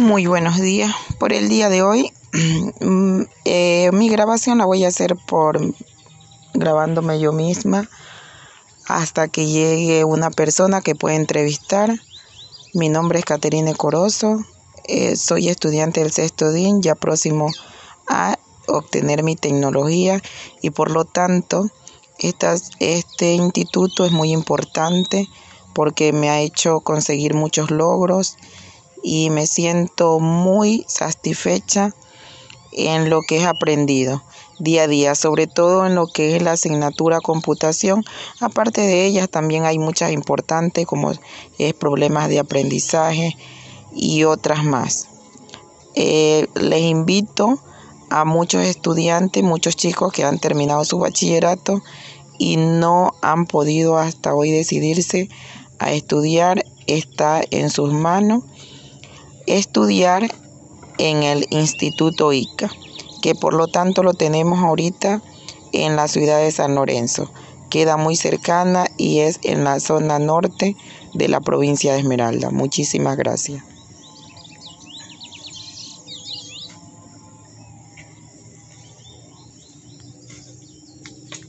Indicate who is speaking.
Speaker 1: Muy buenos días. Por el día de hoy, mm, eh, mi grabación la voy a hacer por grabándome yo misma hasta que llegue una persona que pueda entrevistar. Mi nombre es Caterine Corozo. Eh, soy estudiante del sexto DIN, ya próximo a obtener mi tecnología y por lo tanto este instituto es muy importante porque me ha hecho conseguir muchos logros y me siento muy satisfecha en lo que he aprendido día a día, sobre todo en lo que es la asignatura computación. Aparte de ellas también hay muchas importantes como es problemas de aprendizaje y otras más. Eh, les invito a muchos estudiantes, muchos chicos que han terminado su bachillerato y no han podido hasta hoy decidirse a estudiar, está en sus manos estudiar en el Instituto ICA, que por lo tanto lo tenemos ahorita en la ciudad de San Lorenzo. Queda muy cercana y es en la zona norte de la provincia de Esmeralda. Muchísimas gracias.